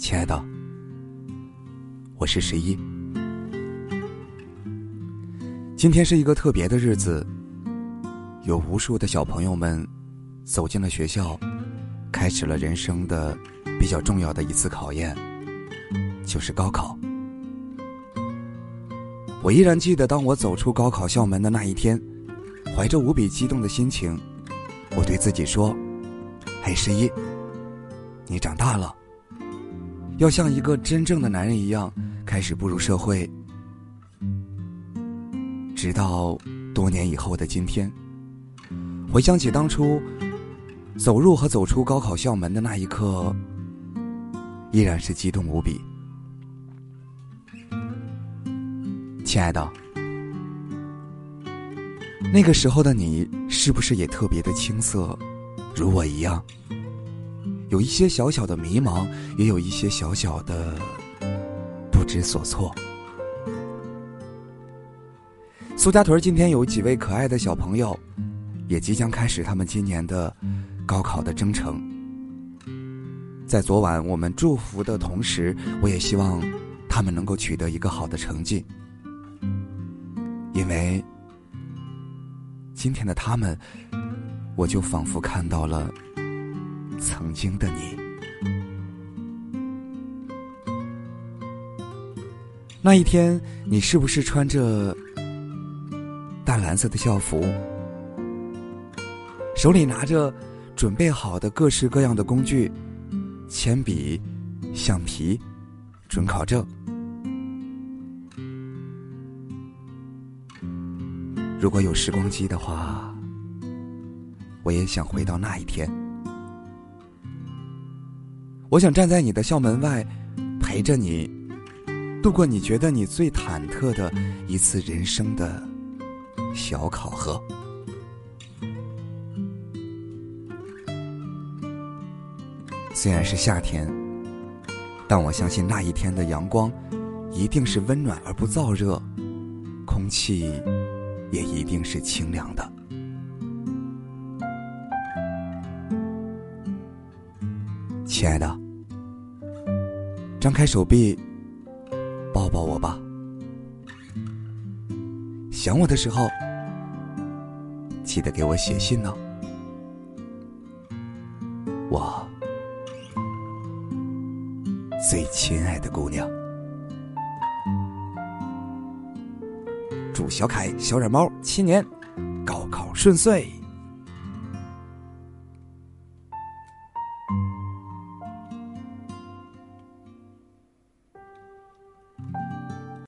亲爱的我是十一。今天是一个特别的日子，有无数的小朋友们走进了学校，开始了人生的比较重要的一次考验，就是高考。我依然记得，当我走出高考校门的那一天，怀着无比激动的心情，我对自己说：“嘿，十一，你长大了。”要像一个真正的男人一样，开始步入社会。直到多年以后的今天，回想起当初走入和走出高考校门的那一刻，依然是激动无比。亲爱的，那个时候的你，是不是也特别的青涩，如我一样？有一些小小的迷茫，也有一些小小的不知所措。苏家屯今天有几位可爱的小朋友，也即将开始他们今年的高考的征程。在昨晚我们祝福的同时，我也希望他们能够取得一个好的成绩，因为今天的他们，我就仿佛看到了。曾经的你，那一天，你是不是穿着淡蓝色的校服，手里拿着准备好的各式各样的工具，铅笔、橡皮、准考证？如果有时光机的话，我也想回到那一天。我想站在你的校门外，陪着你度过你觉得你最忐忑的一次人生的小考核。虽然是夏天，但我相信那一天的阳光一定是温暖而不燥热，空气也一定是清凉的。亲爱的，张开手臂，抱抱我吧。想我的时候，记得给我写信呢。我最亲爱的姑娘，祝小凯、小软猫七年高考顺遂。